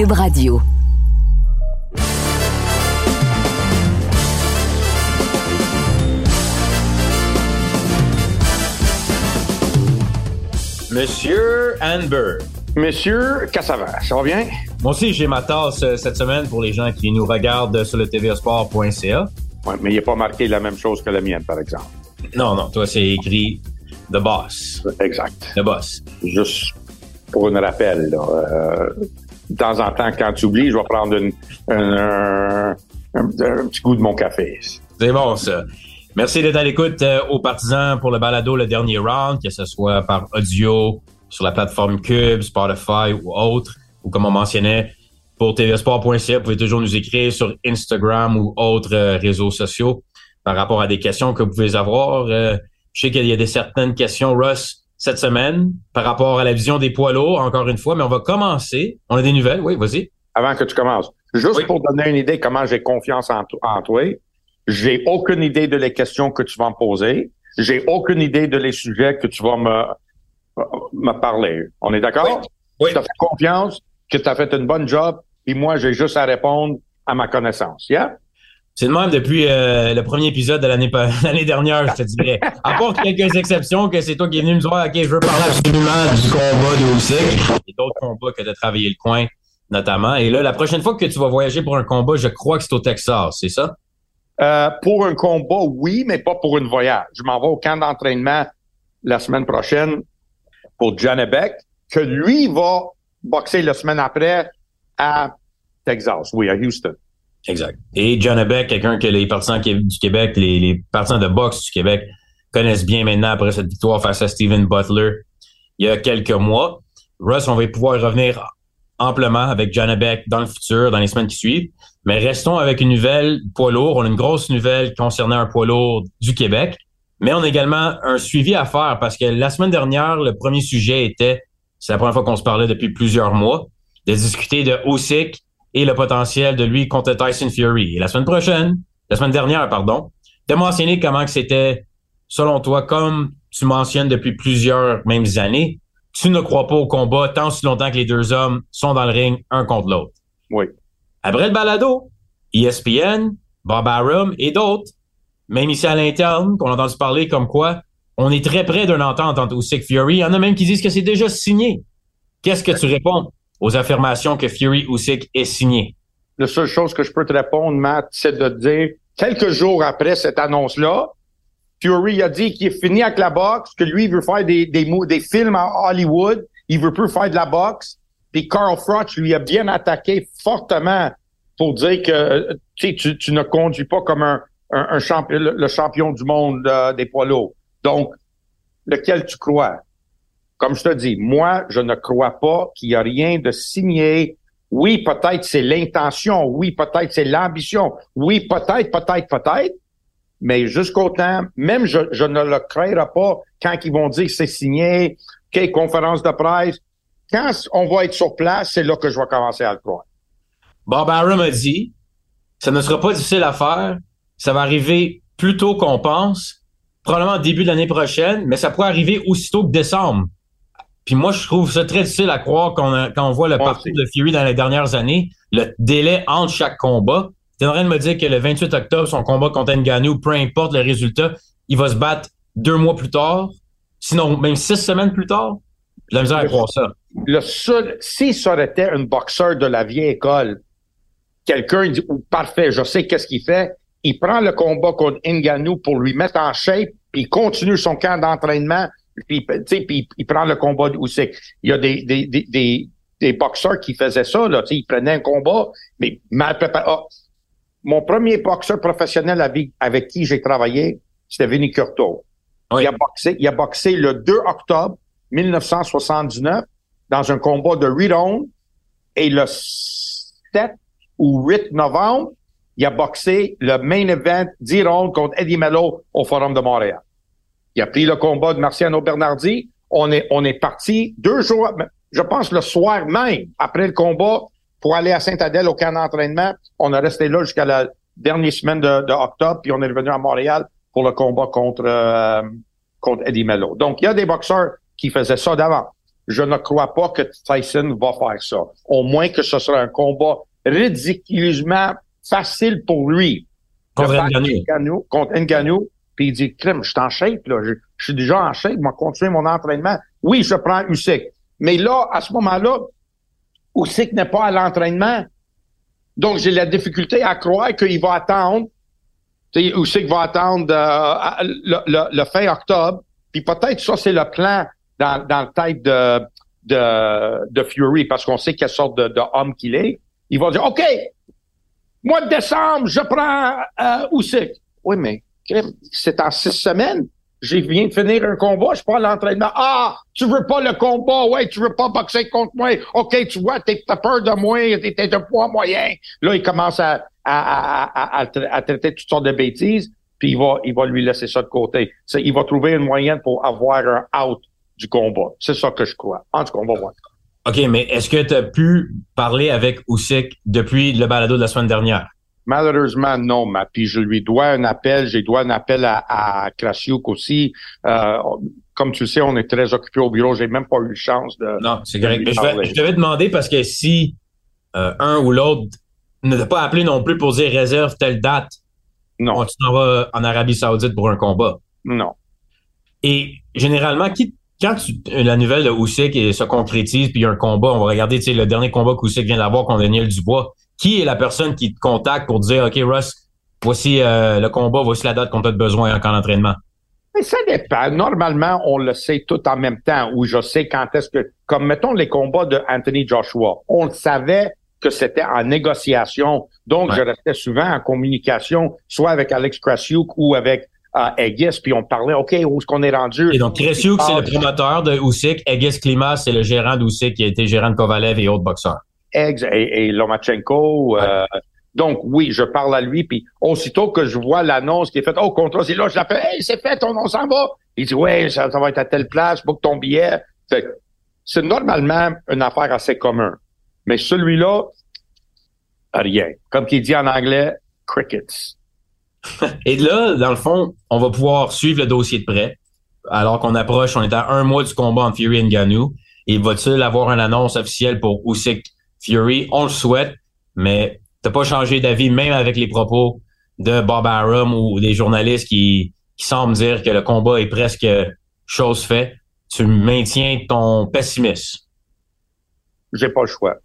Cube Radio. Monsieur Amber. Monsieur Cassavant, ça va bien? Moi aussi, j'ai ma tasse euh, cette semaine pour les gens qui nous regardent sur le tvsport.ca. Ouais, mais il n'est pas marqué la même chose que la mienne, par exemple. Non, non, toi, c'est écrit The Boss. Exact. The Boss. Juste pour un rappel, là, euh, de temps en temps, quand tu oublies, je vais prendre une, un, un- un petit goût de mon café. C'est bon, ça. Merci d'être à l'écoute euh, aux partisans pour le balado Le Dernier Round, que ce soit par audio, sur la plateforme Cube, Spotify ou autre, ou comme on mentionnait, pour tvsport.ca, vous pouvez toujours nous écrire sur Instagram ou autres euh, réseaux sociaux par rapport à des questions que vous pouvez avoir. Euh, je sais qu'il y a des certaines questions, Russ, cette semaine, par rapport à la vision des poids lourds, encore une fois, mais on va commencer. On a des nouvelles, oui, vas-y. Avant que tu commences, juste Oui. pour donner une idée comment j'ai confiance en, en toi, j'ai aucune idée de les questions que tu vas me poser. J'ai aucune idée de les sujets que tu vas me, me parler. On est d'accord? Oui. Tu as fait confiance, que tu as fait une bonne job, puis moi, j'ai juste à répondre à ma connaissance. Yeah? C'est le même depuis euh, le premier épisode de l'année dernière, je te dirais. À part quelques exceptions que c'est toi qui es venu me dire OK, je veux parler absolument du combat de Usyk et d'autres combats que tu as travaillé le coin notamment. Et là, la prochaine fois que tu vas voyager pour un combat, je crois que c'est au Texas, c'est ça? Euh, pour un combat, oui, mais pas pour une voyage. Je m'en vais au camp d'entraînement la semaine prochaine pour Beck, que lui va boxer la semaine après à Texas, oui, à Houston. Exact. Et John Beck, quelqu'un que les partisans du Québec, les, partisans de boxe du Québec connaissent bien maintenant après cette victoire face à Steven Butler il y a quelques mois. Russ, on va pouvoir revenir amplement avec John Beck dans le futur, dans les semaines qui suivent. Mais restons avec une nouvelle poids lourd. On a une grosse nouvelle concernant un poids lourd du Québec. Mais on a également un suivi à faire parce que la semaine dernière, le premier sujet était, c'est la première fois qu'on se parlait depuis plusieurs mois, de discuter de Usyk et le potentiel de lui contre Tyson Fury. Et la semaine prochaine, la semaine dernière, pardon, tu as mentionné comment que c'était, selon toi, comme tu mentionnes depuis plusieurs mêmes années, tu ne crois pas au combat tant aussi longtemps que les deux hommes sont dans le ring un contre l'autre. Oui. Après le balado, ESPN, Bob Arum et d'autres, même ici à l'interne, qu'on a entendu parler comme quoi on est très près d'une entente entre Usyk Fury. Il y en a même qui disent que c'est déjà signé. Qu'est-ce que tu réponds? Aux affirmations que Fury Usyk est signé? La seule chose que je peux te répondre, Matt, c'est de dire, quelques jours après cette annonce-là, Fury a dit qu'il est fini avec la boxe, que lui, il veut faire des, des, des films à Hollywood, il veut plus faire de la boxe. Puis Carl Froch lui a bien attaqué fortement pour dire que tu, tu, ne conduis pas comme un, champion, le, le champion du monde euh, des poids lourds. Donc, lequel tu crois? Comme je te dis, moi, je ne crois pas qu'il y a rien de signé. Oui, peut-être c'est l'intention. Oui, peut-être c'est l'ambition. Oui, peut-être, peut-être, peut-être. Mais jusqu'au temps, même je, ne le créerai pas quand ils vont dire que c'est signé, OK, conférence de presse. Quand on va être sur place, c'est là que je vais commencer à le croire. Bob Arum a dit, ça ne sera pas difficile à faire. Ça va arriver plus tôt qu'on pense, probablement début de l'année prochaine, mais ça pourrait arriver aussitôt que décembre. Puis moi, je trouve ça très difficile à croire qu'on a- quand on voit le Moi parcours de Fury dans les dernières années, le délai entre chaque combat. Tu es en train de me dire que le 28 octobre, son combat contre Ngannou, peu importe le résultat, il va se battre deux mois plus tard, sinon même six semaines plus tard? J'ai la misère à croire ça. Le seul, si ça aurait été un boxeur de la vieille école, quelqu'un dit, oh, parfait, je sais qu'est-ce qu'il fait. Il prend le combat contre Ngannou pour lui mettre en shape, puis il continue son camp d'entraînement, puis, tu sais, puis il prend le combat de Usyk. Il y a des, des, des, des, des boxeurs qui faisaient ça, là, tu sais, ils prenaient un combat, mais mal préparé. Ah, mon premier boxeur professionnel avec, avec qui j'ai travaillé, c'était Vinny Curto. Oui. Il, a boxé, il a boxé le 2 octobre 1979 dans un combat de 8 rounds et le 7 ou 8 novembre, il a boxé le main event 10 rounds contre Eddie Mello au Forum de Montréal. Il a pris le combat de Marciano Bernardi. On est, on est parti deux jours, je pense le soir même, après le combat, pour aller à Saint-Adèle au camp d'entraînement. On a resté là jusqu'à la dernière semaine de, de octobre, puis on est revenu à Montréal pour le combat contre, euh, contre Eddie Mello. Donc, il y a des boxeurs qui faisaient ça d'avant. je ne crois pas que Tyson va faire ça. Au moins que ce sera un combat ridiculement facile pour lui. Contre Ngannou. Contre Ngannou. Puis il dit, crème, je suis en shape, là. Je, suis déjà en shape, je vais continuer mon entraînement. Oui, je prends Usyk. Mais là, à ce moment-là, Usyk n'est pas à l'entraînement. Donc, j'ai la difficulté à croire qu'il va attendre. Usyk va attendre euh, le, fin octobre. Puis peut-être ça, c'est le plan dans, dans le tête de, de, Fury, parce qu'on sait quelle sorte de homme qu'il est. Il va dire, OK, mois de décembre, je prends euh, Usyk. Oui, mais c'est en six semaines. J'ai viens de finir un combat, je prends l'entraînement. Ah, tu veux pas le combat, ouais, tu veux pas boxer contre moi? OK, tu vois, t'as peur de moi, t'es de poids moyen. Là, il commence à, à, à, à, traiter toutes sortes de bêtises, puis il va, il va lui laisser ça de côté. Il va trouver une moyenne pour avoir un out du combat. C'est ça que je crois. En tout cas, on va voir. OK, mais est-ce que tu as pu parler avec Usyk depuis le balado de la semaine dernière? Malheureusement, non, ma. Puis je lui dois un appel. J'ai dois un appel à, à Krasiuk aussi. Euh, comme tu le sais, on est très occupé au bureau. J'ai même pas eu chance de. Non, c'est correct. Mais je, vais, je devais demander parce que si euh, un ou l'autre ne t'a pas appelé non plus pour dire réserve telle date, non. tu t'en vas en Arabie Saoudite pour un combat. Non. Et généralement, qui, quand tu, la nouvelle de Usyk se concrétise, puis il y a un combat, on va regarder le dernier combat qu'Usyk vient d'avoir contre Daniel Dubois qui est la personne qui te contacte pour dire, OK, Russ, voici euh, le combat, voici la date qu'on a besoin en camp d'entraînement? ça dépend. Normalement, on le sait tout en même temps, ou je sais quand est-ce que, comme mettons les combats de Anthony Joshua, on le savait que c'était en négociation. Donc, je restais souvent en communication, soit avec Alex Krasiuk ou avec euh, Aegis, puis on parlait, OK, où est-ce qu'on est rendu? Et donc, Krasiuk, c'est le promoteur de Usyk. Aegis Klimas, c'est le gérant d'Usyk qui a été gérant de Kovalev et autres boxeurs. Eggs et, Lomachenko. Euh, donc oui, je parle à lui, puis aussitôt que je vois l'annonce qui est faite, oh contrat, c'est là, je l'appelle, hey, c'est fait, on, s'en va. Il dit ouais, ça, va être à telle place, book ton billet. C'est normalement une affaire assez commune. Mais celui-là, rien. Comme qu'il dit en anglais, crickets. Et là, dans le fond, on va pouvoir suivre le dossier de près. Alors qu'on approche, on est à un mois du combat entre Fury et Ngannou. Et va-t-il avoir une annonce officielle pour Usyk Fury, on le souhaite, mais t'as pas changé d'avis, même avec les propos de Bob Arum ou des journalistes qui, qui semblent dire que le combat est presque chose faite. Tu maintiens ton pessimisme. J'ai pas le choix.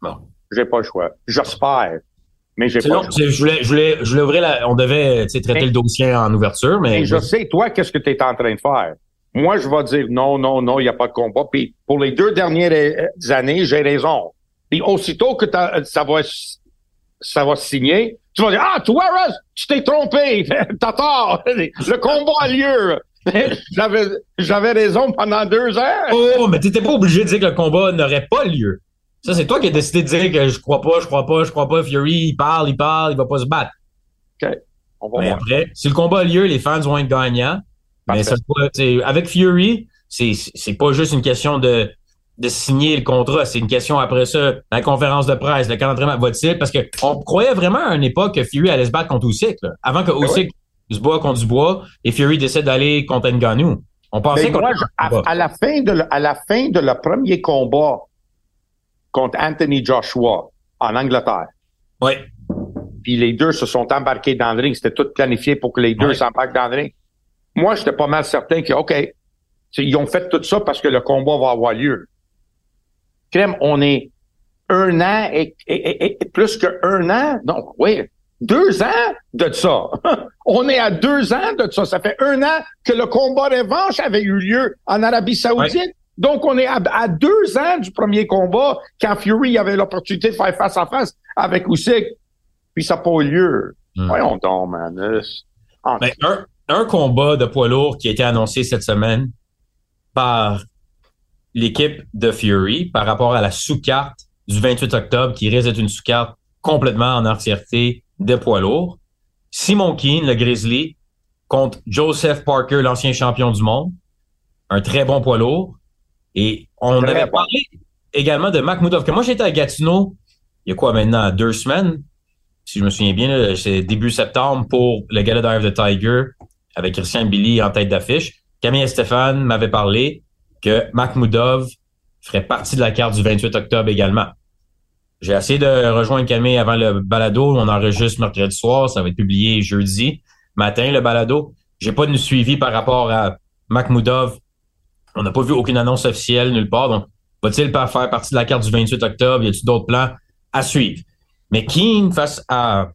Bon. J'ai pas le choix. J'espère. Mais j'ai pas le choix. Je voulais, je voulais, je voulais ouvrir la, on devait traiter le dossier en ouverture, mais. je sais, toi, qu'est-ce que tu es en train de faire? Moi, je vais dire non, non, non, il n'y a pas de combat. Puis pour les deux dernières années, j'ai raison. Puis aussitôt que ça va ça va signer, tu vas dire Ah, toi, Russ, tu t'es trompé, t'as tort, le combat a lieu. j'avais j'avais raison pendant deux heures. Oh, mais t'étais pas obligé de dire que le combat n'aurait pas lieu. Ça, c'est toi qui as décidé de dire que je crois pas, je crois pas, je crois pas. Fury, il parle, il parle, il va pas se battre. OK. On va mais après, si le combat a lieu, les fans vont être gagnants. Mais ça, avec Fury, c'est pas juste une question de de signer le contrat. C'est une question après ça, la conférence de presse, le calendrier va-t-il? Parce qu'on croyait vraiment à une époque que Fury allait se battre contre Usyk. Avant que ben Usyk se boit contre Dubois et Fury décide d'aller contre Ngannou. On pensait ben, à, la fin de le, à la fin de le premier combat contre Anthony Joshua en Angleterre. Oui. Puis les deux se sont embarqués dans le ring. C'était tout planifié pour que les deux s'embarquent dans le ring. Moi, j'étais pas mal certain que, OK, ils ont fait tout ça parce que le combat va avoir lieu on est un an et, plus qu'un an. Donc, oui, deux ans de ça. on est à deux ans de ça. Ça fait un an que le combat revanche avait eu lieu en Arabie Saoudite. Donc, on est à, deux ans du premier combat quand Fury avait l'opportunité de faire face à face avec Usyk. Puis ça n'a pas eu lieu. Hmm. Voyons donc, man. Ben, un, un combat de poids lourd qui a été annoncé cette semaine par l'équipe de Fury par rapport à la sous-carte du 28 octobre qui risque d'être une sous-carte complètement en entièreté de poids lourd. Simon Keane, le Grizzly, contre Joseph Parker, l'ancien champion du monde. Un très bon poids lourd. Et on avait parlé également de Makhmoudov, que moi j'étais à Gatineau il y a quoi maintenant, deux semaines, si je me souviens bien, c'est début septembre pour le Gala of the Tiger avec Christian Billy en tête d'affiche. Camille et Stéphane m'avaient parlé que Makhmoudov ferait partie de la carte du 28 octobre également. J'ai essayé de rejoindre Camille avant le balado. On enregistre mercredi soir. Ça va être publié jeudi matin, le balado. J'ai pas de suivi par rapport à Makhmoudov. On n'a pas vu aucune annonce officielle nulle part. Donc, va-t-il pas faire partie de la carte du 28 octobre? Y a-t-il d'autres plans à suivre? Mais Keane face à,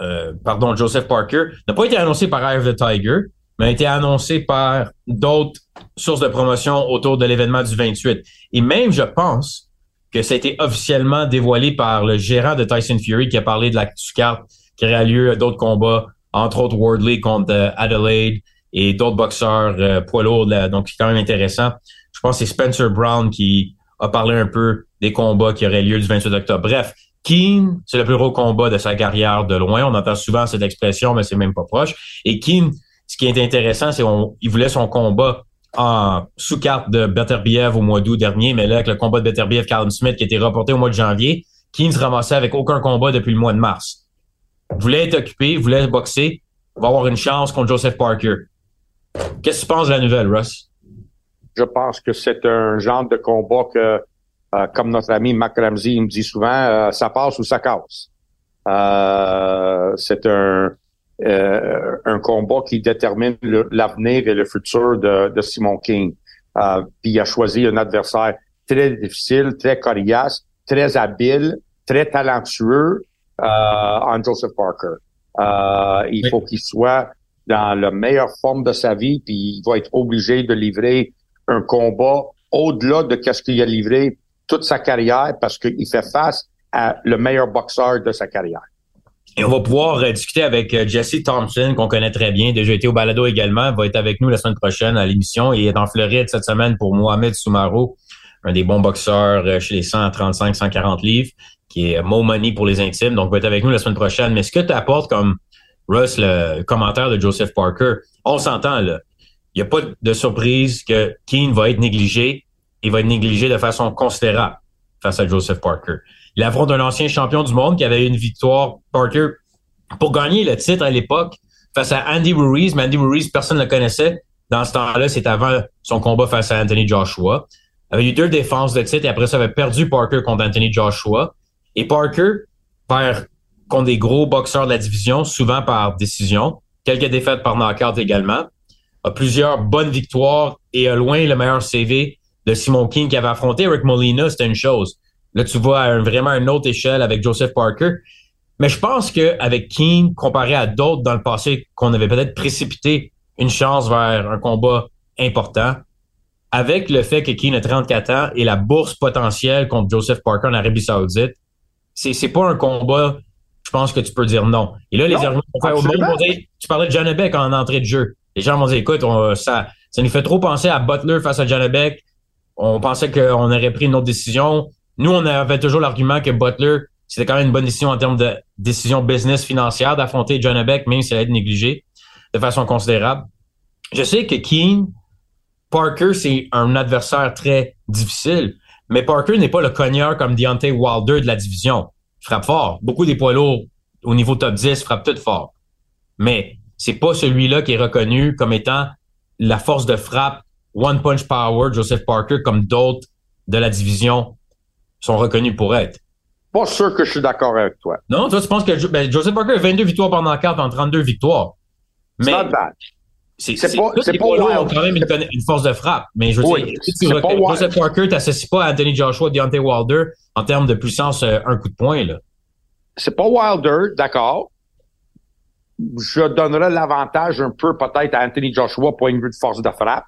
euh, pardon, Joseph Parker n'a pas été annoncé par Eye of the Tiger, mais a été annoncé par d'autres sources de promotion autour de l'événement du 28. Et même, je pense, que ça a été officiellement dévoilé par le gérant de Tyson Fury qui a parlé de la carte qui aurait lieu d'autres combats, entre autres Wardley contre euh, Adelaide et d'autres boxeurs euh, poids lourds. donc, c'est quand même intéressant. Je pense que c'est Spencer Brown qui a parlé un peu des combats qui auraient lieu du 28 octobre. Bref, Keane, c'est le plus gros combat de sa carrière de loin. On entend souvent cette expression, mais c'est même pas proche. Et Keane, ce qui est intéressant, c'est qu'il voulait son combat en sous-carte de Beterbiev au mois d'août dernier, mais là, avec le combat de Beterbiev, Callum Smith qui a été reporté au mois de janvier, Keane se ramassait avec aucun combat depuis le mois de mars. Voulait être occupé, voulait boxer, va avoir une chance contre Joseph Parker. Qu'est-ce que tu penses de la nouvelle, Russ? Je pense que c'est un genre de combat que, euh, comme notre ami Mac Ramsey me dit souvent, euh, ça passe ou ça casse. Euh, c'est un euh, un combat qui détermine l'avenir et le futur de, de Simon King. Euh, puis il a choisi un adversaire très difficile, très coriace, très habile, très talentueux euh, en Joseph Parker. Euh, il faut qu'il soit dans la meilleure forme de sa vie, puis il va être obligé de livrer un combat au-delà de ce qu'il a livré toute sa carrière parce qu'il fait face à le meilleur boxeur de sa carrière. Et on va pouvoir euh, discuter avec euh, Jesse Thompson, qu'on connaît très bien, déjà été au balado également, va être avec nous la semaine prochaine à l'émission et est en Floride cette semaine pour Mohamed Soumaro, un des bons boxeurs euh, chez les 135-140 livres, qui est Mo Money pour les intimes, donc va être avec nous la semaine prochaine. Mais ce que tu apportes comme Russ, le commentaire de Joseph Parker, on s'entend là. Il n'y a pas de surprise que Keane va être négligé. Il va être négligé de façon considérable face à Joseph Parker. Il affronte un ancien champion du monde qui avait une victoire, Parker, pour gagner le titre à l'époque face à Andy Ruiz. Mais Andy Ruiz, personne ne le connaissait. Dans ce temps-là, c'est avant son combat face à Anthony Joshua. Il avait eu deux défenses de titre et après ça, avait perdu Parker contre Anthony Joshua. Et Parker perd contre des gros boxeurs de la division, souvent par décision. Quelques défaites par knockout également. A plusieurs bonnes victoires et a loin le meilleur CV de Simon King qui avait affronté Eric Molina, c'était une chose. Là, tu vois à vraiment une autre échelle avec Joseph Parker. Mais je pense qu'avec Keane, comparé à d'autres dans le passé qu'on avait peut-être précipité une chance vers un combat important, avec le fait que Keane a 34 ans et la bourse potentielle contre Joseph Parker en Arabie Saoudite, c'est, c'est pas un combat, je pense que tu peux dire non. Et là, les arguments au monde tu parlais de Janabek en entrée de jeu. Les gens vont dire, écoute, ça, ça nous fait trop penser à Butler face à Janabek. On pensait qu'on aurait pris une autre décision. Nous, on avait toujours l'argument que Butler, c'était quand même une bonne décision en termes de décision business financière d'affronter John Beck, même s'il allait être négligé de façon considérable. Je sais que Keane, Parker, c'est un adversaire très difficile, mais Parker n'est pas le cogneur comme Deontay Wilder de la division. Frappe fort. Beaucoup des poids lourds au niveau top 10 frappent tout fort. Mais c'est pas celui-là qui est reconnu comme étant la force de frappe One Punch Power, Joseph Parker, comme d'autres de la division sont reconnus pour être. Pas sûr que je suis d'accord avec toi. Non, toi, tu penses que ben, Joseph Parker a 22 victoires pendant 4 en 32 victoires. Mais c'est pas, c'est pas ont quand même une, force de frappe. Mais je veux dire, si Joseph Parker pas à Anthony Joshua, Deontay Wilder en termes de puissance, euh, un coup de poing, là. C'est pas Wilder, d'accord. Je donnerais l'avantage un peu peut-être à Anthony Joshua pour une vue de force de frappe.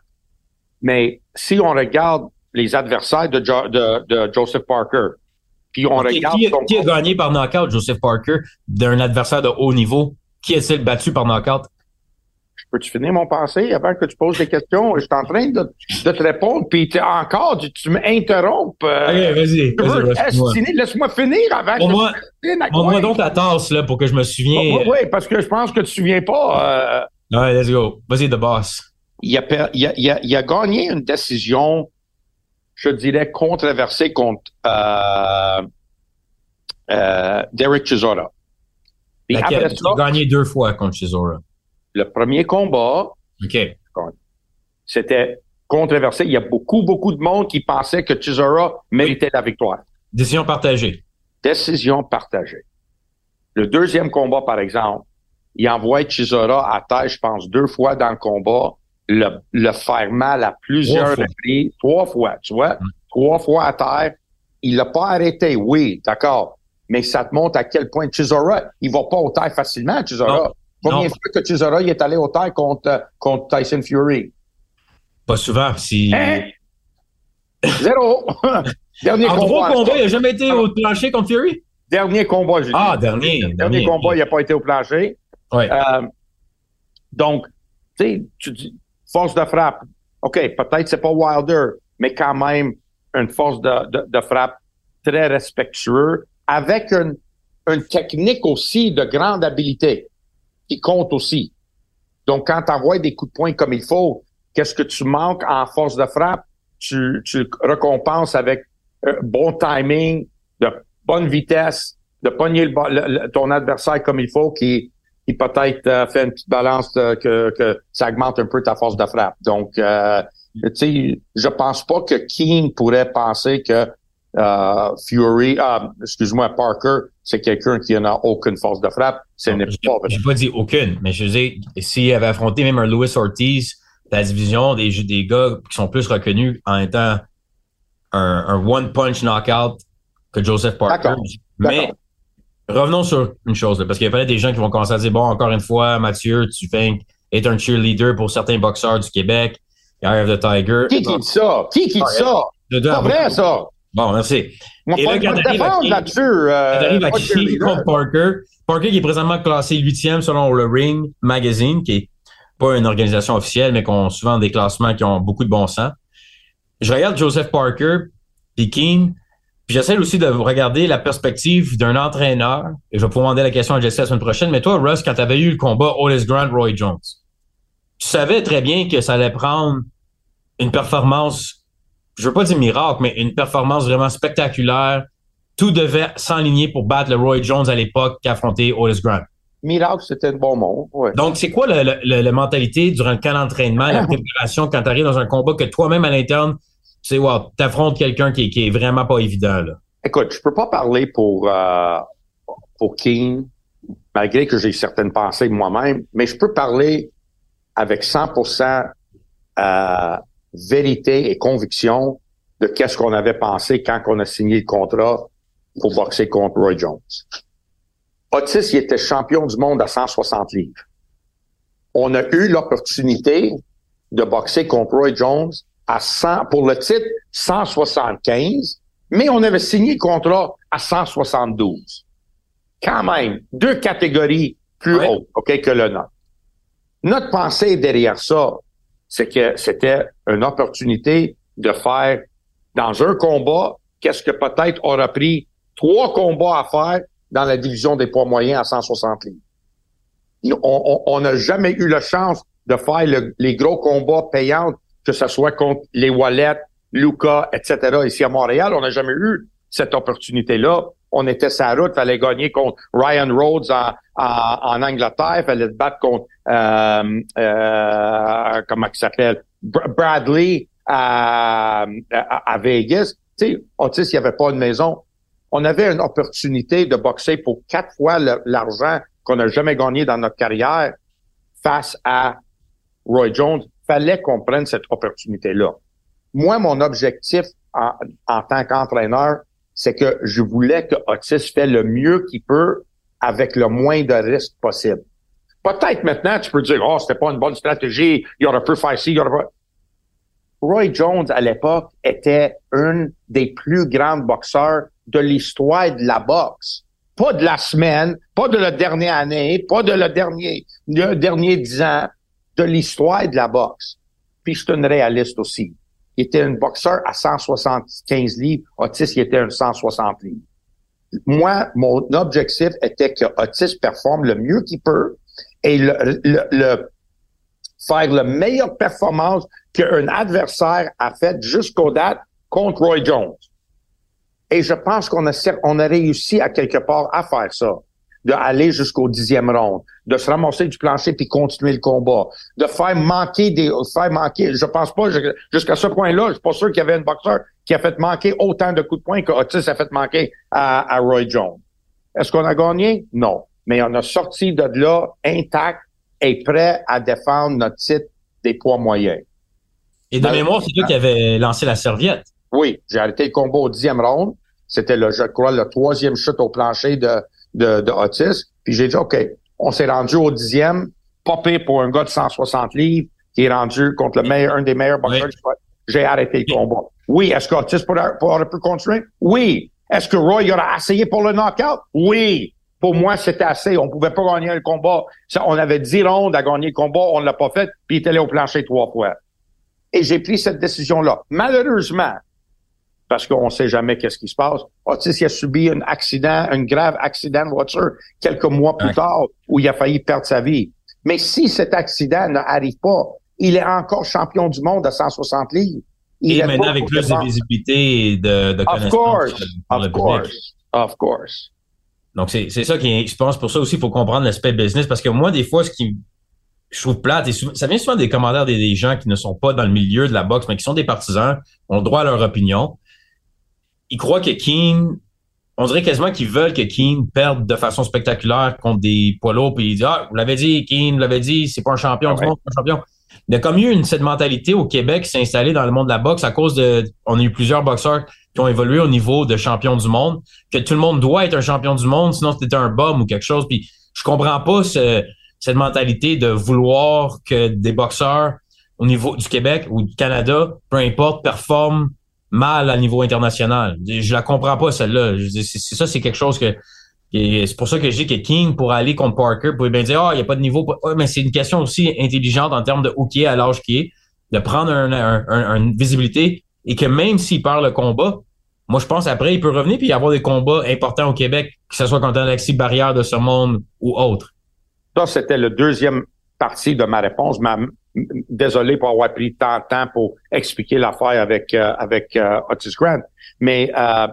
Mais si on regarde les adversaires de, de, Joseph Parker. Puis on regarde qui, a gagné par knockout, Joseph Parker, d'un adversaire de haut niveau? Qui est-il battu par knockout? Peux-tu finir mon pensée avant que tu poses des questions? Je suis en train de, de te répondre, puis encore, tu, tu m'interrompes. Euh, vas-y. Vas Laisse-moi finir avant pour moi, Montre-moi donc ta tasse, là, pour que je me souvienne. Oui, parce que je pense que tu te souviens pas. Euh, let's go. Vas-y, The Boss. Il a, il, a, il, a, il a gagné une décision je dirais, controversé contre euh, euh, Derek Chisora. il a gagné deux fois contre Chisora. Le premier combat, OK. c'était controversé. Il y a beaucoup, beaucoup de monde qui pensait que Chisora méritait la victoire. Décision partagée. Décision partagée. Le deuxième combat, par exemple, il envoie Chisora à terre, je pense, deux fois dans le combat, le, le faire mal à plusieurs reprises, trois fois, tu vois, mm. trois fois à terre. Il l'a pas arrêté, oui, d'accord. Mais ça te montre à quel point Chisora, il va pas au terre facilement, Chisora. Combien de fois que Chisora il est allé au terre contre, contre Tyson Fury? Pas souvent. Si... Hein? Zéro. dernier en combat. trois combats, il n'a jamais été au plancher contre Fury? Dernier combat, j'ai Ah, dernier. Dernier, dernier combat, il n'a pas été au plancher. Ouais. Euh, donc, tu sais, tu dis, force de frappe. OK, peut-être c'est pas Wilder, mais quand même une force de, frappe très respectueux, avec une, technique aussi de grande habileté qui compte aussi. Donc, quand tu envoies des coups de poing comme il faut, qu'est-ce que tu manques en force de frappe? Tu, tu récompenses avec euh, bon timing, de bonne vitesse, de pogner le, ton adversaire comme il faut, qui, qui peut-être euh, fait une petite balance euh, que, que ça augmente un peu ta force de frappe. Donc, euh, tu sais, je pense pas que King pourrait penser que euh, Fury, ah, excuse-moi, Parker, c'est quelqu'un qui n'a aucune force de frappe. Ce n'est pas vrai. J'ai pas dit aucune, mais je veux s'il avait affronté même un Louis Ortiz, la division des, des gars qui sont plus reconnus en étant un, un one-punch knockout que Joseph Parker. Mais revenons sur une chose, parce qu'il y a des gens qui vont commencer à dire, bon, encore une fois, Mathieu, tu fais est un cheerleader pour certains boxeurs du Québec. Eye of the Tiger. Qui qui dit ça? Qui qui dit ça? C'est pas vrai, ça. Bon, merci. On Et là, quand là-dessus, euh, à contre Parker, Parker qui est présentement classé huitième selon le Ring Magazine, qui est pas une organisation officielle, mais qui ont souvent des classements qui ont beaucoup de bon sens. Je regarde Joseph Parker, puis Keane, puis j'essaie aussi de regarder la perspective d'un entraîneur, et je vais pouvoir demander la question à Jesse la semaine prochaine, mais toi, Russ, quand tu avais eu le combat Otis Grant, Roy Jones, tu savais très bien que ça allait prendre une performance je veux pas dire miracle, mais une performance vraiment spectaculaire. Tout devait s'enligner pour battre le Roy Jones à l'époque qui affrontait Otis Grant. Miracle, c'était un bon mot. Donc, c'est quoi la mentalité durant le camp d'entraînement, la préparation quand tu arrives dans un combat que toi-même à l'interne, tu sais, wow, t'affrontes quelqu'un qui, est vraiment pas évident, là? Écoute, je peux pas parler pour, euh, pour King, malgré que j'ai certaines pensées moi-même, mais je peux parler avec 100% euh, vérité et conviction de qu'est-ce qu'on avait pensé quand on a signé le contrat pour boxer contre Roy Jones. Otis, il était champion du monde à 160 livres. On a eu l'opportunité de boxer contre Roy Jones à 100, pour le titre 175, mais on avait signé le contrat à 172. Quand même, deux catégories plus hautes, OK, que le nôtre. Notre pensée derrière ça, c'est que c'était une opportunité de faire dans un combat, qu'est-ce que peut-être aura pris trois combats à faire dans la division des poids moyens à 160 livres. On n'a jamais eu la chance de faire les gros combats payants, que ce soit contre les Wallets, Luca, etc. ici à Montréal. On n'a jamais eu cette opportunité-là. On était sa route, fallait gagner contre Ryan Rhodes en, en, Angleterre, fallait battre contre euh, euh, comment il s'appelle? Bradley à, à, Vegas. Tu sais, Otis, n'y avait pas une maison. On avait une opportunité de boxer pour quatre fois l'argent qu'on n'a jamais gagné dans notre carrière face à Roy Jones. Fallait qu'on prenne cette opportunité-là. Moi, mon objectif en, tant qu'entraîneur, c'est que je voulais que Otis fait le mieux qu'il peut avec le moins de risques possible. Peut-être maintenant, tu peux dire, oh, c'était pas une bonne stratégie, il aurait pu faire ci, il aurait pas... Roy Jones, à l'époque, était un des plus grands boxeurs de l'histoire de la boxe. Pas de la semaine, pas de la dernière année, pas de le dernier, dernier dix ans, de l'histoire de la boxe. Puis je suis un réaliste aussi. Il était un boxeur à 175 livres. Otis, il était un 160 livres. Moi, mon objectif était que Otis performe le mieux qu'il peut et le, le, faire la meilleure performance qu'un adversaire a fait jusqu'au date contre Roy Jones. Et je pense qu'on a, on a réussi à quelque part à faire ça, d'aller jusqu'au dixième round, de se ramasser du plancher puis continuer le combat, de faire manquer des, faire manquer. Je pense pas jusqu'à ce point-là, je suis pas sûr qu'il y avait un boxeur qui a fait manquer autant de coups de poing que Otis a fait manquer à, à Roy Jones. Est-ce qu'on a gagné? Non. Mais on a sorti de là intact et prêt à défendre notre titre des poids moyens. Et de mémoire, c'est toi qui avais lancé la serviette. Oui, j'ai arrêté le combat au dixième round. C'était le, je crois, le troisième chute au plancher de, de, de Otis. Puis j'ai dit, OK, on s'est rendu au dixième, pas pire pour un gars de 160 livres qui est rendu contre le meilleur, un des meilleurs boxeurs. J'ai arrêté le combat. Oui, est-ce qu'Otis pourrait, pu continuer? Oui. Est-ce que Roy aurait essayé pour le knockout? Oui. Pour moi, c'était assez. On pouvait pas gagner le combat. On avait 10 rondes à gagner le combat, on l'a pas fait, puis il est allé au plancher trois fois. Et j'ai pris cette décision-là. Malheureusement, parce qu'on sait jamais qu'est-ce qui se passe. Otis a subi un accident, un grave accident de voiture quelques mois plus tard où il a failli perdre sa vie. Mais si cet accident n'arrive pas, il est encore champion du monde à 160 livres. Il et maintenant avec plus de visibilité et de, de of course, of course, of course. Donc c'est c'est ça qui je pense pour ça aussi il faut comprendre l'aspect business parce que moi des fois ce qui je trouve plate et ça vient souvent des commentaires des, des, gens qui ne sont pas dans le milieu de la boxe mais qui sont des partisans ont droit à leur opinion ils croient que Keane, on dirait quasiment qu'ils veulent que Keane perde de façon spectaculaire contre des poids lourds, puis ils disent, ah, vous l'avez dit, Keane, vous l'avez dit, c'est pas un champion du monde, c'est pas un champion. Il y a comme eu une, cette mentalité au Québec qui s'est installée dans le monde de la boxe à cause de, on a eu plusieurs boxeurs qui ont évolué au niveau de champion du monde, que tout le monde doit être un champion du monde, sinon c'était un bum ou quelque chose. Puis je comprends pas cette mentalité de vouloir que des boxeurs au niveau du Québec ou du Canada, peu importe, performent mal à niveau international. Je la comprends pas, celle-là. C'est ça, c'est quelque chose que. C'est pour ça que dis que King, pour aller contre Parker, pouvait bien dire, ah, il n'y a pas de niveau. mais c'est une question aussi intelligente en termes de est à l'âge qui est, de prendre une visibilité et que même s'il perd le combat, moi, je pense après, il peut revenir puis y avoir des combats importants au Québec, que ce soit contre Alexis Barrière de ce monde ou autre. Ça, c'était le deuxième partie de ma réponse. Ma, désolé pour avoir pris tant de temps pour expliquer l'affaire avec euh, avec euh, Otis Grant. Mais euh,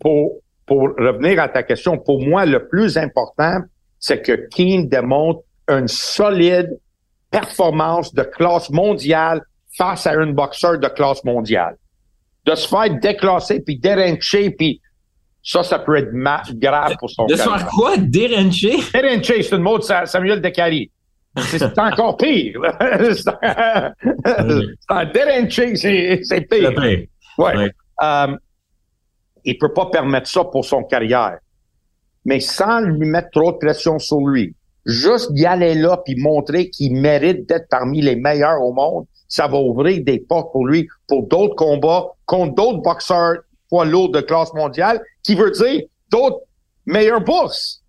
pour pour revenir à ta question, pour moi le plus important, c'est que Keane démontre une solide performance de classe mondiale face à un boxeur de classe mondiale. De se faire déclasser puis dérancher puis ça, ça peut être grave pour son De se faire quoi? Dérancher? Dérancher, c'est une mot de Samuel Decari. C'est encore pire. c'est un c'est pire. pire. Ouais. Euh, il peut pas permettre ça pour son carrière. Mais sans lui mettre trop de pression sur lui, juste y aller là puis montrer qu'il mérite d'être parmi les meilleurs au monde, ça va ouvrir des portes pour lui pour d'autres combats contre d'autres boxeurs poids lourds de classe mondiale, qui veut dire d'autres meilleurs boss.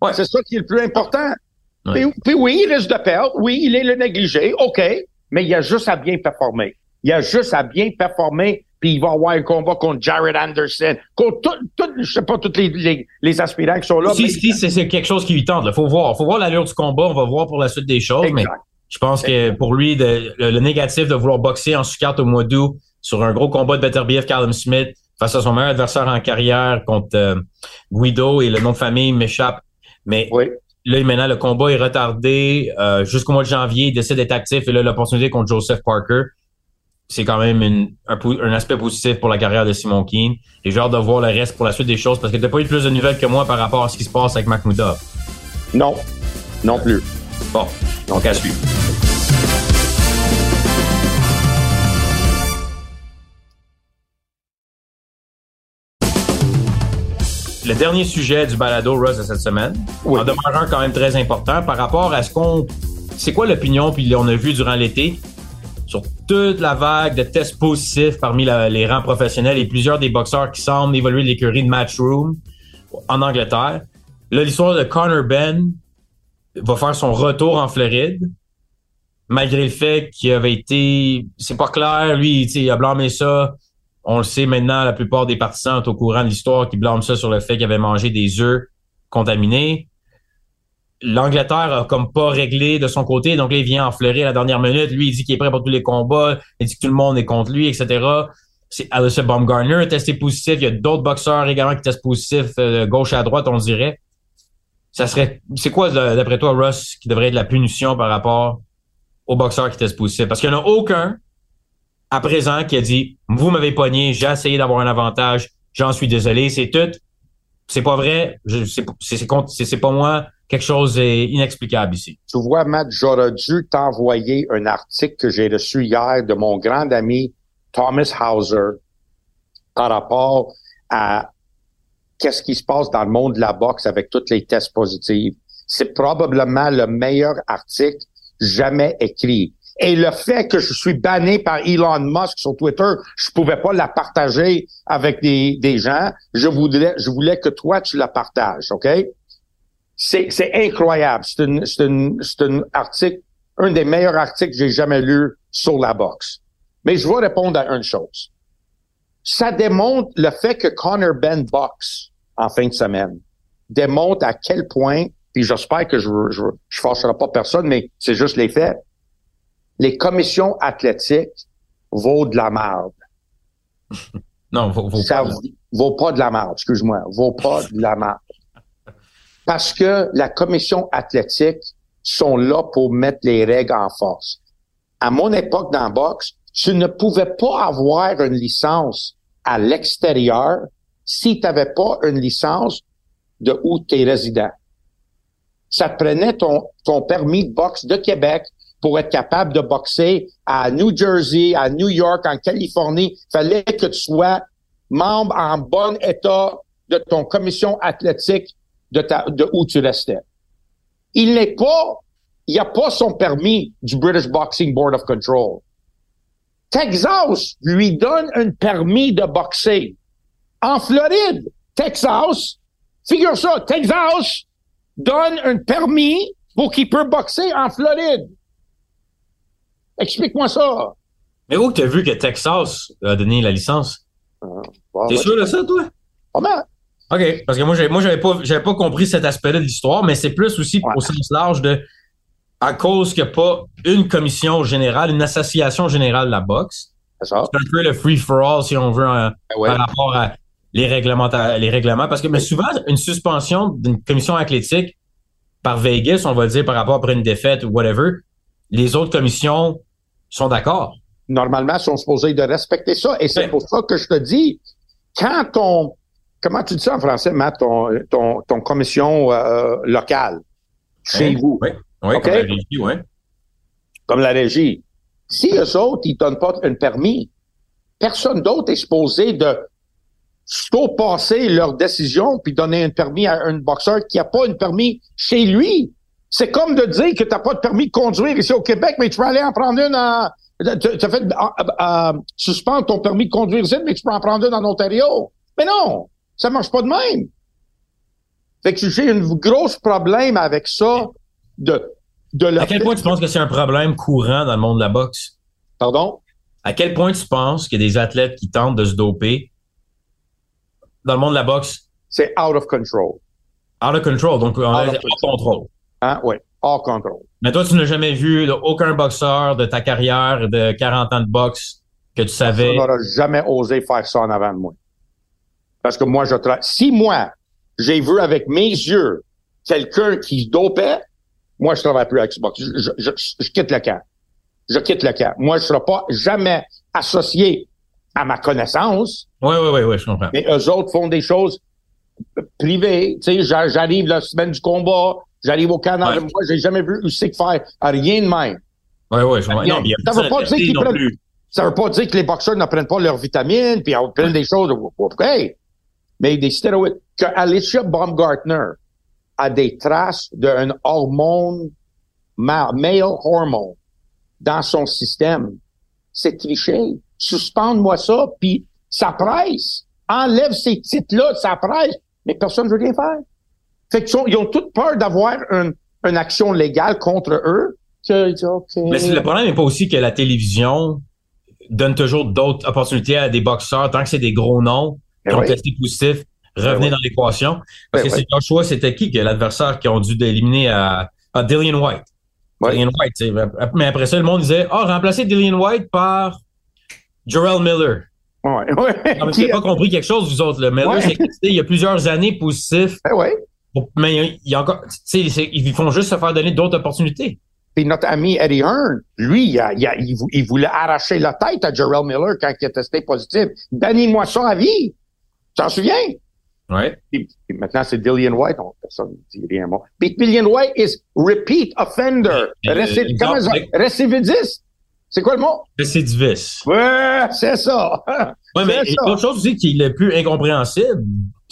Ouais. C'est ça qui est le plus important. Puis, oui, il risque de perdre. Oui, il est le négligé. OK. Mais il a juste à bien performer. Il a juste à bien performer, puis il va avoir un combat contre Jared Anderson, contre tout, je sais pas, tous les, les, aspirants qui sont là. Si, si, c'est quelque chose qui lui tente. Il faut voir. faut voir l'allure du combat. On va voir pour la suite des choses. Mais je pense que pour lui, le, négatif de vouloir boxer en sous au mois d'août sur un gros combat de BF Callum Smith face à son meilleur adversaire en carrière contre euh, Guido et le nom de famille m'échappe. Mais oui. Là, maintenant, le combat est retardé euh, jusqu'au mois de janvier. Il décide d'être actif. Et là, l'opportunité contre Joseph Parker, c'est quand même un, aspect positif pour la carrière de Simon Keane. Et j'ai hâte de voir le reste pour la suite des choses parce que t'as pas eu plus de nouvelles que moi par rapport à ce qui se passe avec Mahmoudov. Non, non plus. Bon, donc à suivre. Le dernier sujet du balado Rose de cette semaine, en demeurant quand même très important par rapport à ce qu'on. C'est quoi l'opinion, puis on a vu durant l'été, sur toute la vague de tests positifs parmi les rangs professionnels et plusieurs des boxeurs qui semblent évoluer l'écurie de Matchroom en Angleterre. Là, l'histoire de Connor Ben va faire son retour en Floride, malgré le fait qu'il avait été. C'est pas clair, lui, il a blâmé ça on le sait maintenant, la plupart des partisans sont au courant de l'histoire qui blâment ça sur le fait qu'il avait mangé des œufs contaminés. L'Angleterre a comme pas réglé de son côté, donc là, il vient en fleurir à la dernière minute. Lui, il dit qu'il est prêt pour tous les combats, il dit que tout le monde est contre lui, etc. C'est Alistair Baumgartner testé positif. Il y a d'autres boxeurs également qui testent positif, euh, gauche à droite, on dirait. ça serait, c'est quoi, d'après toi, Russ, qui devrait être la punition par rapport au boxeur qui testent positif? Parce qu'il n'y en a aucun, à présent, qui a dit, vous m'avez pogné, j'ai essayé d'avoir un avantage, j'en suis désolé, c'est tout. C'est pas vrai, c'est pas moi, quelque chose est inexplicable ici. Tu vois, Matt, j'aurais dû t'envoyer un article que j'ai reçu hier de mon grand ami Thomas Hauser par rapport à qu'est-ce qui se passe dans le monde de la boxe avec tous les tests positifs. C'est probablement le meilleur article jamais écrit. Et le fait que je suis banné par Elon Musk sur Twitter, je pouvais pas la partager avec des, des gens. Je voulais, je voulais que toi, tu la partages, OK? C'est, c'est incroyable. C'est un, c'est c'est un article, un des meilleurs articles que j'ai jamais lu sur la boxe. Mais je vais répondre à une chose. Ça démontre le fait que Connor Ben boxe en fin de semaine démontre à quel point, puis j'espère que je je, je fâcherai pas personne, mais c'est juste les faits. Les commissions athlétiques vaut de la merde. non, vaut, vaut Ça pas. vaut pas de la merde, excuse-moi, vaut pas de la merde. Parce que la commission athlétique sont là pour mettre les règles en force. À mon époque dans la boxe, tu ne pouvais pas avoir une licence à l'extérieur si tu n'avais pas une licence de où tu es résident. Ça prenait ton, ton permis de boxe de Québec pour être capable de boxer à New Jersey, à New York, en Californie. fallait que tu sois membre en bon état de ton commission athlétique de, ta, de où tu restais. Il n'est pas, il n'y a pas son permis du British Boxing Board of Control. Texas lui donne un permis de boxer. En Floride, Texas, figure ça, Texas donne un permis pour qu'il peut boxer en Floride. Explique-moi ça. Mais où tu as vu que Texas a donné la licence? Bon, T'es ouais. sûr de ça, toi? Comment? OK. Parce que moi, j'avais, moi, j'avais pas, j'avais pas compris cet aspect-là de l'histoire, mais c'est plus aussi Ouais. au sens large de, à cause qu'il n'y a pas une commission générale, une association générale de la boxe. C'est ça? C'est un peu le free-for-all, si on veut, en- Ben ouais. par rapport à les règlements, les règlements. Parce que, mais souvent, une suspension d'une commission athlétique par Vegas, on va dire, par rapport après une défaite ou whatever, les autres commissions sont d'accord. Normalement, ils sont supposés de respecter ça. Et c'est Ouais. pour ça que je te dis, quand ton, comment tu dis ça en français, Matt, ton, ton, ton commission euh, locale, chez Hein? vous, Oui, oui, comme la régie, oui. comme la régie, si eux autres, ils donnent pas un permis, personne d'autre est supposé de passer leur décision puis donner un permis à un boxeur qui a pas un permis chez lui. C'est comme de dire que tu n'as pas de permis de conduire ici au Québec, mais tu peux aller en prendre une en... Tu as fait euh, suspendre ton permis de conduire ici, mais tu peux en prendre une en Ontario. Mais non, ça marche pas de même. Fait que j'ai un gros problème avec ça de, de le À quel point tu penses que c'est un problème courant dans le monde de la boxe? Pardon? À quel point tu penses qu'il y a des athlètes qui tentent de se doper dans le monde de la boxe? C'est out of control. out of control, donc en Out of hors contrôle? Hein? Oui, hors contrôle. Mais toi, tu n'as jamais vu là, aucun boxeur de ta carrière de 40 ans de boxe que tu Je savais. n'aurais jamais osé faire ça en avant de moi. Parce que moi, je tra... Si moi, j'ai vu avec mes yeux quelqu'un qui se dopait, moi, je travaille plus avec Xbox. Je, je, je, je quitte le camp. Je quitte le camp. Moi, je ne serai pas jamais associé à ma connaissance, Oui, oui, oui, oui, je comprends. mais eux autres font des choses privées. Tu sais, j'a- j'arrive la semaine du combat, j'arrive au Canada. Ouais. Moi, j'ai jamais vu Usyk faire rien de même. Oui, oui, je. Non, Ça veut pas dire qu'ils prennent- plus. Ça veut pas dire que les boxeurs ne prennent pas leurs vitamines, puis ils prennent des choses. Hey! Mais des stéroïdes. Que Alicia Baumgartner a des traces d'un hormone, ma- male hormone, dans son système. C'est triché. Suspende-moi ça, puis ça presse. Enlève ces titres-là, ça presse. Mais personne ne veut rien faire. Fait qu'ils ils ont toute peur d'avoir un- une action légale contre eux. Que. Mais le problème n'est pas aussi que la télévision donne toujours d'autres opportunités à des boxeurs, tant que c'est des gros noms qui Ben ont oui. testé positif, revenez oui. dans l'équation. Parce Ben que c'est Joshua, c'était qui? Que l'adversaire qui ont dû éliminer à, à Dillian White? Ouais. Dillian White, tu sais. Mais après ça, le monde disait, ah, remplacer Dillian White par Jarrell Miller. Ouais, ouais. Mais vous n'avez pas compris quelque chose, vous autres. Le Miller Ouais. s'est testé il y a plusieurs années positif Ben ouais. Mais il y a encore, ils font juste se faire donner d'autres opportunités. Puis notre ami Eddie Hearn, lui, il, a, il, il, voulait arracher la tête à Jarrell Miller quand il a testé positif. Donnez-moi ça à vie. Tu t'en souviens? Ouais. Puis, maintenant, c'est Dillian White. On, personne ne dit rien. Puis Dillian White is repeat offender. Récidiviste. C'est quoi le mot? Récidiviste. Ouais, c'est ça. Ouais, mais autre chose aussi qui est le plus incompréhensible,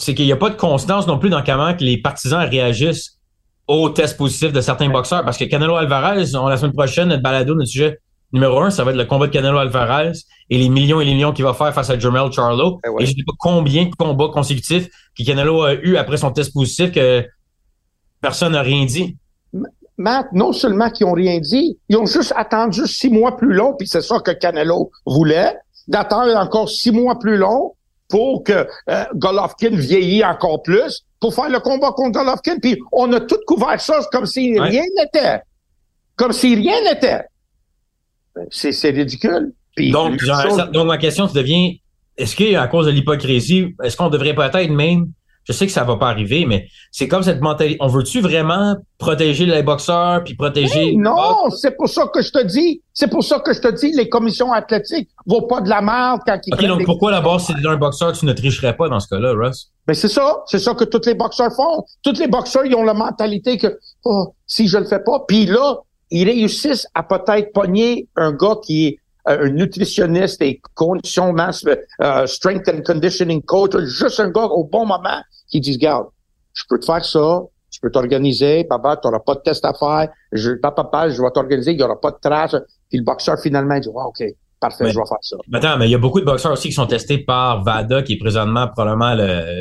c'est qu'il n'y a pas de constance non plus dans comment que les partisans réagissent aux tests positifs de certains boxeurs. Parce que Canelo Alvarez, on, la semaine prochaine, notre balado, notre sujet numéro un, ça va être le combat de Canelo Alvarez et les millions et les millions qu'il va faire face à Jermel Charlo. Eh et je ne sais pas combien de combats consécutifs que Canelo a eu après son test positif que personne n'a rien dit. Matt, non seulement qu'ils ont rien dit, ils ont juste attendu six mois plus long, puis c'est ça que Canelo voulait, d'attendre encore six mois plus long pour que euh, Golovkin vieillit encore plus, pour faire le combat contre Golovkin. Puis on a tout couvert ça comme si rien n'était. Comme si rien n'était. Ben, c'est ridicule. donc, donc, ma question se devient, est-ce qu'à cause de l'hypocrisie, est-ce qu'on devrait peut-être même je sais que ça va pas arriver, mais c'est comme cette mentalité. On veut-tu vraiment protéger les boxeurs puis protéger. non, c'est pour ça que je te dis. C'est pour ça que je te dis, les commissions athlétiques vaut pas de la merde quand ils OK, donc pourquoi d'abord, si un boxeur, tu ne tricherais pas dans ce cas-là, Russ? Mais c'est ça. C'est ça que tous les boxeurs font. Tous les boxeurs, ils ont la mentalité que, oh, si je le fais pas. Puis là, ils réussissent à peut-être pogner un gars qui est un nutritionniste et condition masse, euh, strength and conditioning coach, juste un gars au bon moment qui dit, regarde, je peux te faire ça, je peux t'organiser, papa, tu n'auras pas de test à faire, je, papa, papa, je vais t'organiser, il n'y aura pas de trace. Puis le boxeur, finalement, dit, oh, OK, parfait, je vais faire ça. Attends, mais il y a beaucoup de boxeurs aussi qui sont testés par VADA, qui est présentement probablement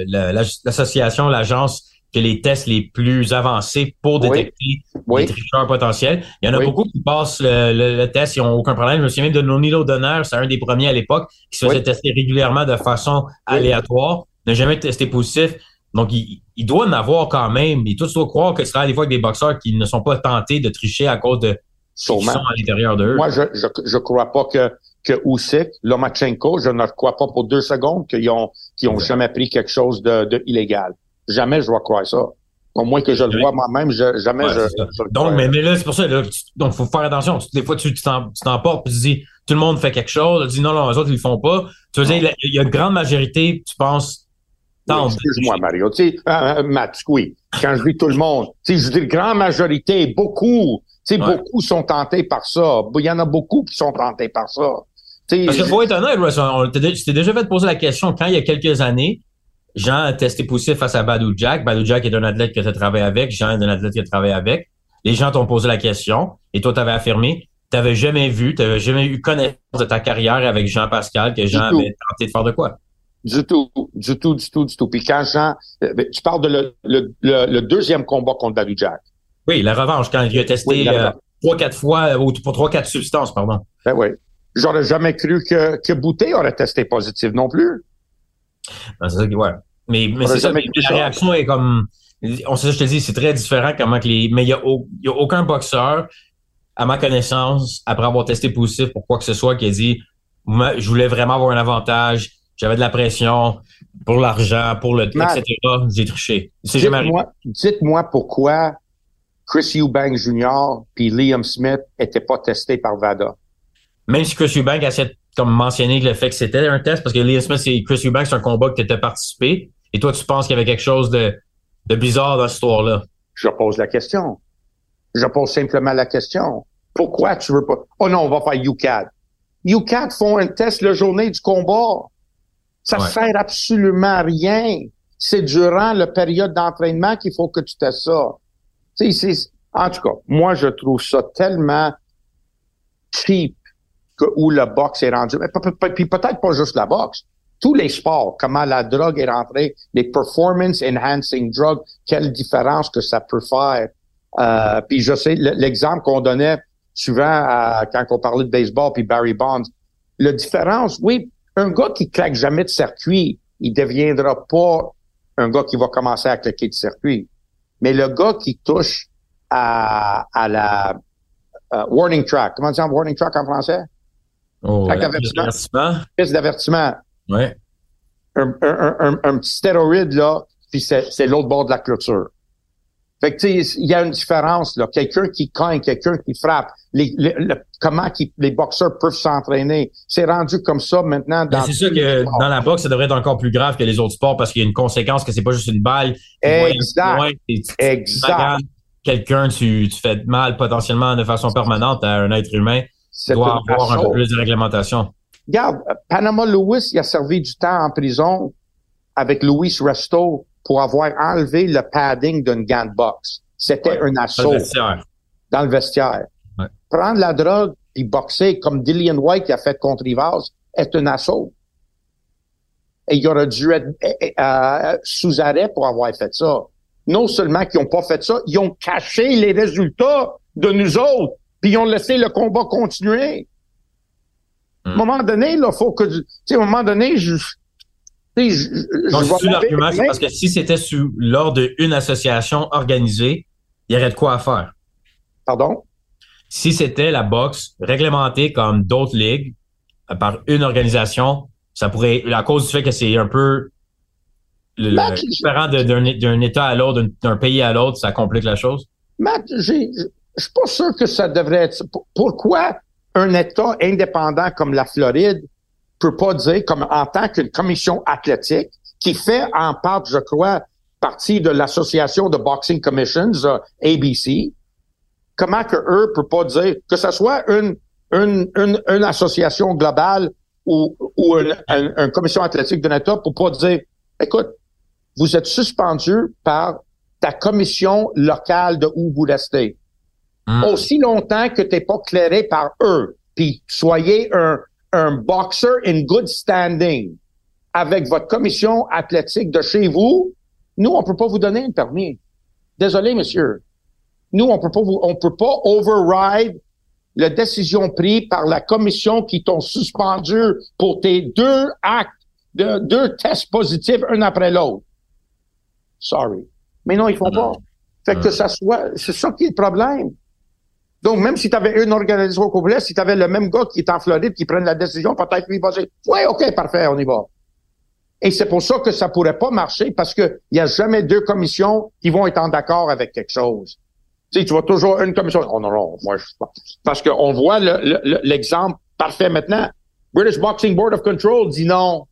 l'association, l'agence que les tests les plus avancés pour détecter les tricheurs potentiels. Il y en a beaucoup qui passent le, test, ils n'ont aucun problème. Je me souviens de Nonilo Donner, c'est un des premiers à l'époque, qui se faisait tester régulièrement de façon aléatoire, n'a jamais testé positif. Donc, il, il, doit en avoir quand même. Et tout doit croire que ce sera des fois avec des boxeurs qui ne sont pas tentés de tricher à cause de sont à l'intérieur d'eux. Moi, je, je, je crois pas que que Usyk, Lomachenko, je ne crois pas pour deux secondes qu'ils ont qu'ils ont jamais pris quelque chose de, de illégal. Jamais je vais croire ça. Au moins que je le vois moi-même, je, jamais je, Donc, mais, mais, là, c'est pour ça, là, donc faut faire attention. Des fois, tu t'emportes et tu dis tout le monde fait quelque chose, tu dis non, non, les autres, ils le font pas. Tu veux dire, il y a une grande majorité, tu penses, Excuse-moi, Mario. Tu sais, euh, Matt, oui. Quand je dis tout le monde, tu sais, je dis grande majorité, beaucoup. Tu sais, beaucoup sont tentés par ça. Il y en a beaucoup qui sont tentés par ça. T'sais, Parce qu'il faut être honnête, Russ, on, t'es déjà fait poser la question quand il y a quelques années, Jean a testé positif face à Badou Jack. Badou Jack est un athlète que tu as travaillé avec. Jean est un athlète que tu as travaillé avec. Les gens t'ont posé la question et toi, tu avais affirmé tu n'avais jamais vu, tu n'avais jamais eu connaissance de ta carrière avec Jean-Pascal que Jean avait tenté de faire de quoi? Du tout, du tout, du tout, du tout. Puis quand Jean, euh, ben, tu parles de le, le, le, deuxième combat contre Badou Jack. Oui, la revanche, quand il a testé euh, trois, quatre fois, ou pour trois, quatre substances, pardon. Ben oui. J'aurais jamais cru que, que Boutet aurait testé positif non plus. Ben, c'est ça qui, ouais. Mais, mais c'est ça, la réaction est comme, on sait, je te dis, c'est très différent comment que les, mais il y a, y a aucun boxeur, à ma connaissance, après avoir testé positif pour quoi que ce soit, qui a dit, je voulais vraiment avoir un avantage, j'avais de la pression pour l'argent, pour le etc. J'ai triché. Dites-moi dites pourquoi Chris Eubank Jr. puis Liam Smith n'étaient pas testés par VADA. Même si Chris Eubank a comme mentionné le fait que c'était un test, parce que Liam Smith et Chris Eubank, c'est un combat que tu as participé, et toi, tu penses qu'il y avait quelque chose de, de bizarre dans cette histoire-là? Je pose la question. Je pose simplement la question. Pourquoi tu veux pas? Oh non, on va faire UCAD. UCAD font un test la journée du combat. Ça ne sert absolument à rien. C'est durant la période d'entraînement qu'il faut que tu testes ça. en tout cas, moi, je trouve ça tellement cheap que où le boxe est rendu. Puis peut-être pas juste la boxe. Tous les sports, comment la drogue est rentrée, les performance enhancing drugs, quelle différence que ça peut faire. Euh, puis je sais, l'exemple qu'on donnait souvent quand on parlait de baseball puis Barry Bonds, la différence, oui, un gars qui claque jamais de circuit, il deviendra pas un gars qui va commencer à claquer de circuit. Mais le gars qui touche à, à la uh, warning track, comment dire warning track en français? Oh, d'avertissement. Piste d'avertissement. Ouais. Un, un, un, un, petit stéroïde, là, puis c'est, c'est l'autre bord de la clôture. Fait que, tu sais, il y a une différence, là. Quelqu'un qui cogne, quelqu'un qui frappe. Les, les- le- comment qui- les boxeurs peuvent s'entraîner. C'est rendu comme ça maintenant Ben, dans c'est sûr que dans la boxe, ça devrait être encore plus grave que les autres sports parce qu'il y a une conséquence que c'est pas juste une balle. Exact. loin, tu- tu- tu Exact. Quelqu'un, tu, tu fais mal potentiellement de façon permanente à un être humain. C'est doit avoir un peu plus de réglementation. Regarde, Panama Lewis, il a servi du temps en prison avec Louis Resto pour avoir enlevé le padding d'une gant de boxe. C'était un Dans assaut le vestiaire. dans le vestiaire. Ouais. Prendre la drogue puis boxer comme Dillian White qui a fait contre Rivas est un assaut. Et il aurait dû être eh, eh, euh, sous arrêt pour avoir fait ça. Non seulement qu'ils n'ont pas fait ça, ils ont caché les résultats de nous autres, puis ils ont laissé le combat continuer. À un Hmm. moment donné, là, faut que, tu sais, à un moment donné, je, je, je- Donc, c'est l'argument, c'est parce que si c'était sous l'ordre d'une association organisée, il y aurait de quoi à faire? Pardon? Si c'était la boxe réglementée comme d'autres ligues euh, par une organisation, ça pourrait, à cause du fait que c'est un peu le, Matt, différent d'un d'un État à l'autre, d'un- d'un pays à l'autre, ça complique la chose? Matt, j'ai, je suis pas sûr que ça devrait être. Pour- Pourquoi un État indépendant comme la Floride peut pas dire, comme en tant qu'une commission athlétique, qui fait en part, je crois, partie de l'association de Boxing Commissions, euh, ABC, comment que eux peuvent pas dire que ce soit une, une, une, une association globale ou, ou une, une- une commission athlétique d'un État pour pas dire, écoute, vous êtes suspendu par ta commission locale de où vous restez. Hmm. Aussi longtemps que t'es pas clairé par eux, puis soyez un, un boxer in good standing avec votre commission athlétique de chez vous, nous, on peut pas vous donner un permis. Désolé, monsieur. Nous, on peut pas vous, on peut pas override la décision prise par la commission qui t'ont suspendu pour tes deux actes, de, deux tests positifs un après l'autre. Sorry. Mais non, ils font pas. Fait que Mm. ça soit, c'est ça qui est le problème. Donc, même si tu avais une organisation au complet, si tu avais le même gars qui est en Floride qui prenne la décision, peut-être lui va dire, ouais, OK, parfait, on y va. Et c'est pour ça que ça pourrait pas marcher parce que il y a jamais deux commissions qui vont être en d'accord avec quelque chose. Tu sais, tu vois toujours une commission. Oh non, non, moi, je pas. Parce qu'on voit le- le- le- l'exemple parfait maintenant. British Boxing Board of Control dit non.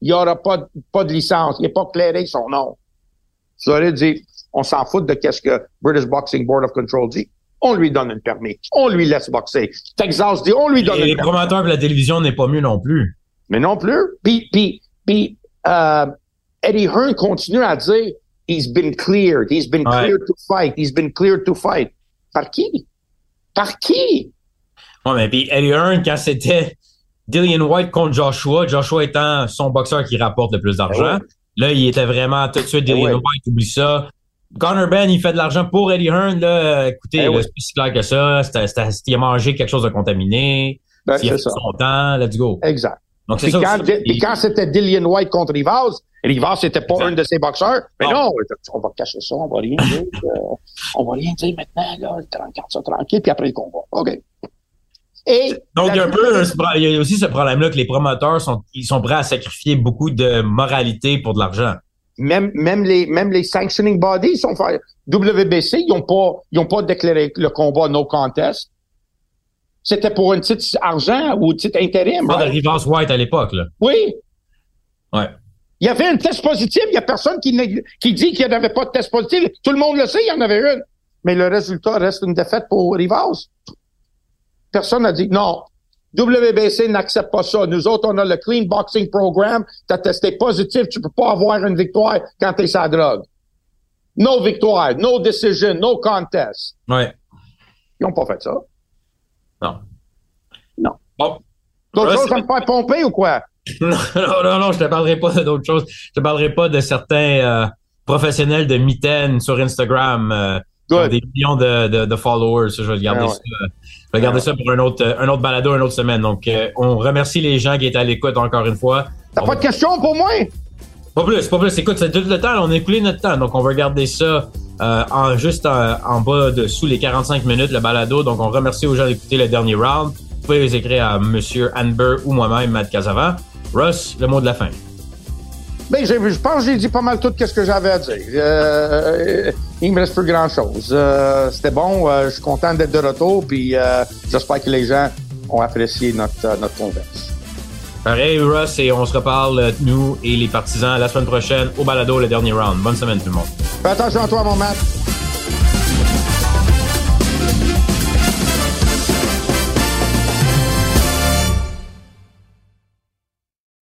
Il y aura pas, pas de licence. Il n'est pas clairé son nom. Floride dit, on s'en fout de qu'est-ce que British Boxing Board of Control dit. On lui donne un permis. On lui laisse boxer. Texas dit, on lui donne Et un les permis. promoteurs de la télévision n'est pas mieux non plus. Mais non plus. Puis, puis, puis euh, Eddie Hearn continue à dire He's been cleared. He's been Ouais. cleared to fight. He's been cleared to fight. Par qui? Par qui? Ouais, mais puis Eddie Hearn, quand c'était Dillian White contre Joshua, Joshua étant son boxeur qui rapporte le plus d'argent, Ben là, il était vraiment tout de suite Ben Dillian ouais. White, oublie ça. Connor Ben, il fait de l'argent pour Eddie Hearn, là. Écoutez, ouais. c'est plus clair que ça. C'était, il a mangé quelque chose de contaminé. Ben, il a fait ça. son temps, let's go. Exact. Donc, c'est Puis ça quand, aussi. puis quand c'était Dillian White contre Rivas, Rivas c'était pas Exact. un de ses boxeurs. Mais Non. non, on va cacher ça, on va rien dire. euh, on va rien dire maintenant, là, tranquille, ça tranquille, puis après le combat. OK. Et Donc, il y a un peu, il y a aussi ce problème-là que les promoteurs sont, ils sont prêts à sacrifier beaucoup de moralité pour de l'argent. Même même les même les sanctioning bodies sont faits. WBC, ils ont pas ils ont pas déclaré le combat no contest. C'était pour un titre argent ou un titre intérim. Pas de? Rivas White à l'époque, là. Oui. Ouais. Il y avait un test positif, il y a personne qui dit qu'il n'y avait pas de test positif. Tout le monde le sait, il y en avait une. Mais le résultat reste une défaite pour Rivas. Personne n'a dit non. WBC n'accepte pas ça. Nous autres, on a le Clean Boxing Program. Tu as testé positif, tu peux pas avoir une victoire quand tu es la drogue. No victoire, no decision, no contest. Ouais. Ils n'ont pas fait ça. Non. Non. Bon. D'autres choses à me faire pomper ou quoi? Non, non, non, non, je te parlerai pas d'autres choses. Je te parlerai pas de certains euh, professionnels de mitaines sur Instagram euh, Good. des millions de, de, de followers. Je vais garder Ah ouais. ça. euh, Je vais garder ça pour un autre, euh, un autre balado, une autre semaine. Donc, euh, on remercie les gens qui étaient à l'écoute encore une fois. T'as On pas de questions pour moi? Pas plus, pas plus. Écoute, c'est tout le temps. on a écoulé notre temps. Donc, on va regarder ça euh, en, juste en, en bas de sous les 45 minutes, le balado. Donc, on remercie aux gens d'écouter le dernier round. Vous pouvez les écrire à Monsieur Anber ou moi-même, Matt Casavant. Russ, le mot de la fin. Ben, je pense que j'ai dit pas mal tout ce que j'avais à dire. Euh, il me reste plus grand-chose. Euh, c'était bon. Euh, je suis content d'être de retour. Puis j'espère que les gens ont apprécié notre, notre converse. Pareil, Russ, et on se reparle, nous et les partisans, la semaine prochaine au balado, le dernier round. Bonne semaine, tout le monde. Fais attention à toi, mon Matt.